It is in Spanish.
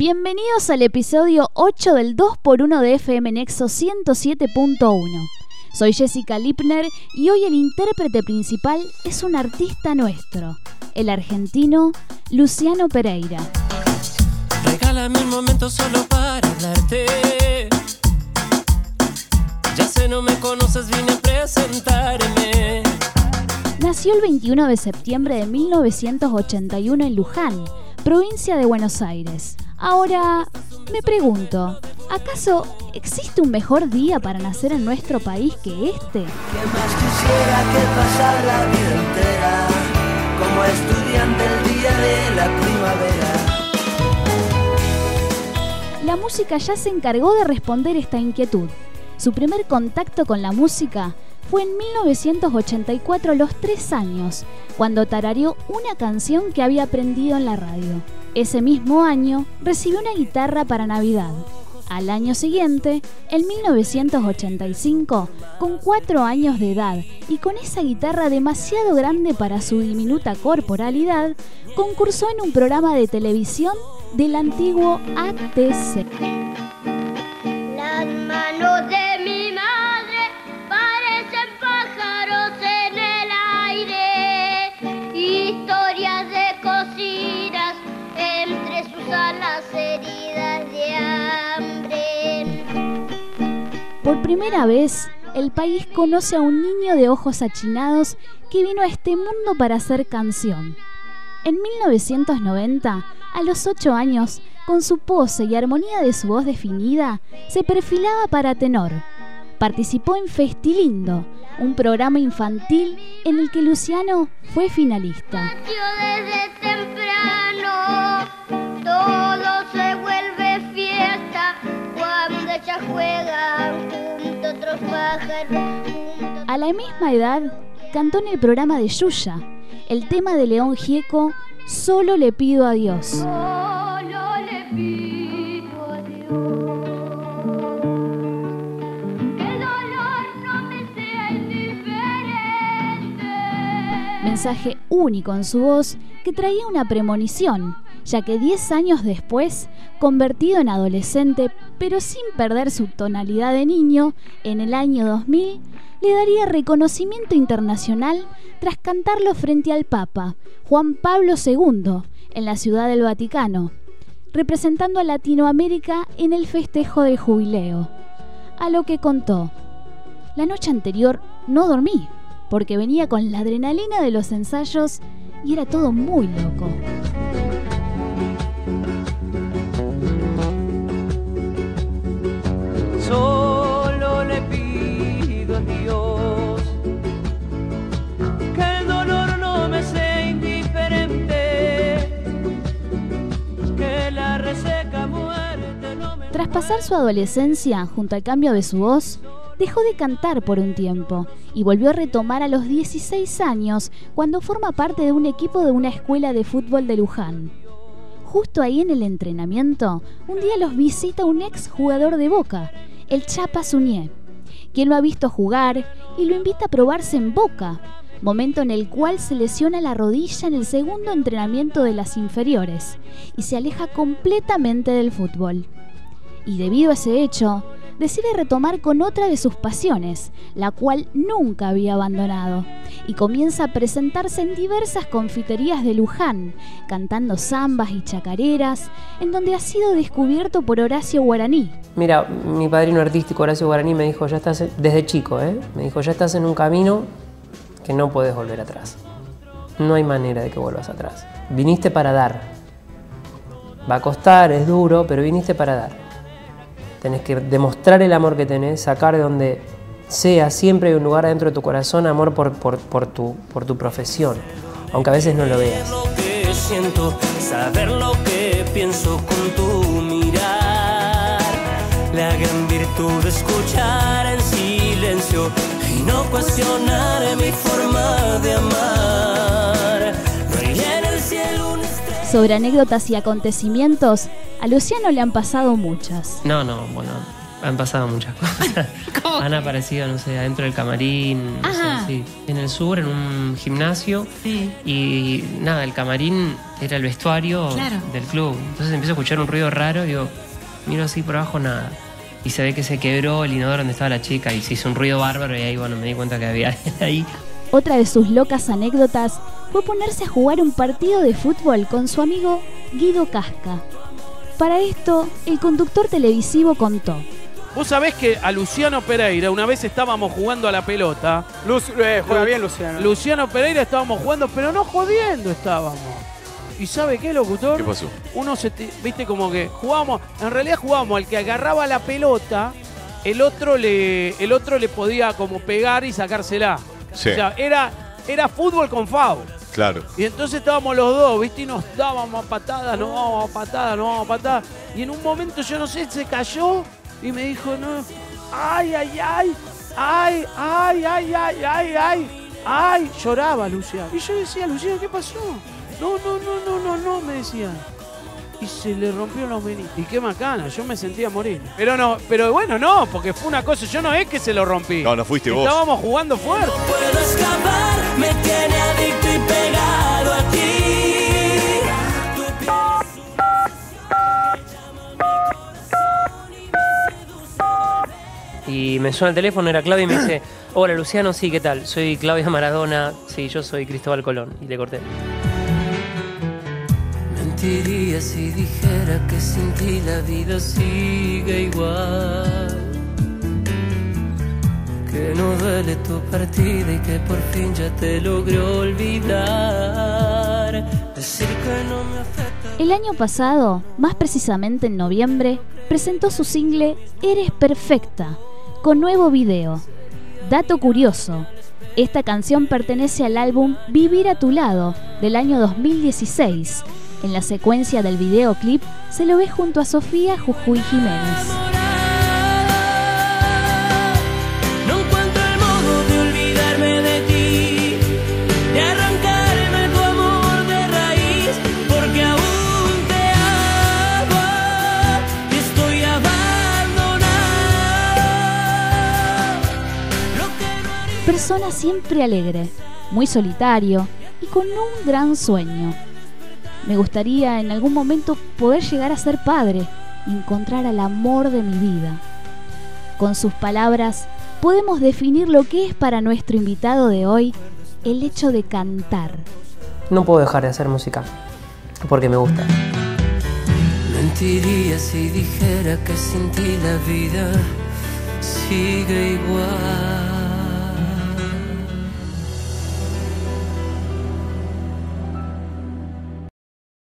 Bienvenidos al episodio 8 del 2x1 de FM Nexo 107.1. Soy Jessica Lipner y hoy el intérprete principal es un artista nuestro, el argentino Luciano Pereira. Regálame un momento solo para hablarte. Ya sé, no me conoces, vine a presentarme. Nació el 21 de septiembre de 1981 en Luján, provincia de Buenos Aires. Ahora, me pregunto, ¿acaso existe un mejor día para nacer en nuestro país que este? ¿Qué más quisiera que pasar la vida entera como estudiante el día de la primavera? La música ya se encargó de responder esta inquietud. Su primer contacto con la música fue en 1984 a los tres años, cuando tarareó una canción que había aprendido en la radio. Ese mismo año recibió una guitarra para Navidad. Al año siguiente, en 1985, con cuatro años de edad y con esa guitarra demasiado grande para su diminuta corporalidad, concursó en un programa de televisión del antiguo ATC. Alas heridas de hambre. Por primera vez, el país conoce a un niño de ojos achinados que vino a este mundo para hacer canción. En 1990, a los 8 años, con su pose y armonía de su voz definida, se perfilaba para tenor. Participó en Festilindo, un programa infantil en el que Luciano fue finalista. Nació desde a la misma edad, cantó en el programa de Yuya, el tema de León Gieco, Solo le pido a Dios. Solo le pido a Dios que el dolor no me sea indiferente. Mensaje único en su voz que traía una premonición, ya que 10 años después, convertido en adolescente, pero sin perder su tonalidad de niño, en el año 2000, le daría reconocimiento internacional tras cantarlo frente al Papa, Juan Pablo II, en la Ciudad del Vaticano, representando a Latinoamérica en el festejo del jubileo. A lo que contó, la noche anterior no dormí, porque venía con la adrenalina de los ensayos y era todo muy loco. Tras pasar su adolescencia junto al cambio de su voz, dejó de cantar por un tiempo y volvió a retomar a los 16 años cuando forma parte de un equipo de una escuela de fútbol de Luján. Justo ahí en el entrenamiento, un día los visita un ex jugador de Boca, el Chapa Suñé, quien lo ha visto jugar y lo invita a probarse en Boca, momento en el cual se lesiona la rodilla en el segundo entrenamiento de las inferiores y se aleja completamente del fútbol. Y debido a ese hecho, decide retomar con otra de sus pasiones, la cual nunca había abandonado, y comienza a presentarse en diversas confiterías de Luján, cantando zambas y chacareras, en donde ha sido descubierto por Horacio Guaraní, Mira, mi padrino artístico Horacio Guaraní me dijo, ya estás, desde chico, ¿eh? me dijo, ya estás en un camino que no puedes volver atrás. No hay manera de que vuelvas atrás. Viniste para dar. Va a costar, es duro, pero viniste para dar. Tenés que demostrar el amor que tenés, sacar de donde sea, siempre hay un lugar adentro de tu corazón, amor por, por, por tu, por tu profesión, aunque a veces no lo veas. lo que siento, saber lo que pienso con tu mirar. La gran virtud de escuchar en silencio y no cuestionar mi forma de amar. Sobre anécdotas y acontecimientos, a Luciano le han pasado muchas. No, no, bueno, Han pasado muchas cosas. ¿Cómo? Han aparecido, no sé, adentro del camarín, no sé, sí. en el sur, en un gimnasio. Sí. Y nada, el camarín era el vestuario Claro. del club. Entonces empiezo a escuchar un ruido raro y digo, miro así por abajo, nada. Y se ve que se quebró el inodoro donde estaba la chica y se hizo un ruido bárbaro y ahí, bueno, me di cuenta que había ahí. Otra de sus locas anécdotas fue ponerse a jugar un partido de fútbol con su amigo Guido Casca. Para esto, el conductor televisivo contó. Vos sabés que a Luciano Pereira, una vez estábamos jugando a la pelota. eh, juega Lu- bien Luciano. Luciano Pereira estábamos jugando, pero no jodiendo estábamos. ¿Y sabe qué, locutor? ¿Qué pasó? Uno se, te- viste, como que jugábamos, en realidad jugábamos, el que agarraba la pelota, el otro le, el otro le podía como pegar y sacársela. Sí. O sea, era, era fútbol con foul. Claro. Y entonces estábamos los dos, ¿viste? Y nos dábamos a patadas, nos dábamos a patadas, nos dábamos a patadas. Y en un momento, yo no sé, se cayó y me dijo, no, ay, ay, ay, ay, ay, ay, ay, ay, ay, ay, lloraba Luciano. Y yo decía, Luciano, ¿qué pasó? No, no, no, no, no, no, me decía. Y se le rompió los meniscos. Y qué macana, yo me sentía morir. Pero no, pero bueno, no, porque fue una cosa, yo no es que se lo rompí. No, no fuiste vos. Estábamos jugando fuerte. puedo escapar, me tiene pegado a ti. Y me suena el teléfono, era Claudia y me dice, hola Luciano, sí, ¿qué tal? Soy Claudia Maradona, sí, yo soy Cristóbal Colón. Y le corté. Mentiría si dijera que sin ti la vida sigue igual. Que no duele tu partida y que por fin ya te logré olvidar. Decir que no me afecta. El año pasado, más precisamente en noviembre, presentó su single Eres Perfecta, con nuevo video. Dato curioso, esta canción pertenece al álbum Vivir a tu lado, del año 2016. En la secuencia del videoclip se lo ve junto a Sofía Jujuy Jiménez. Persona siempre alegre, muy solitario y con un gran sueño. Me gustaría en algún momento poder llegar a ser padre y encontrar al amor de mi vida. Con sus palabras podemos definir lo que es para nuestro invitado de hoy el hecho de cantar. No puedo dejar de hacer música, porque me gusta. Mentiría si dijera que sin ti la vida sigue igual.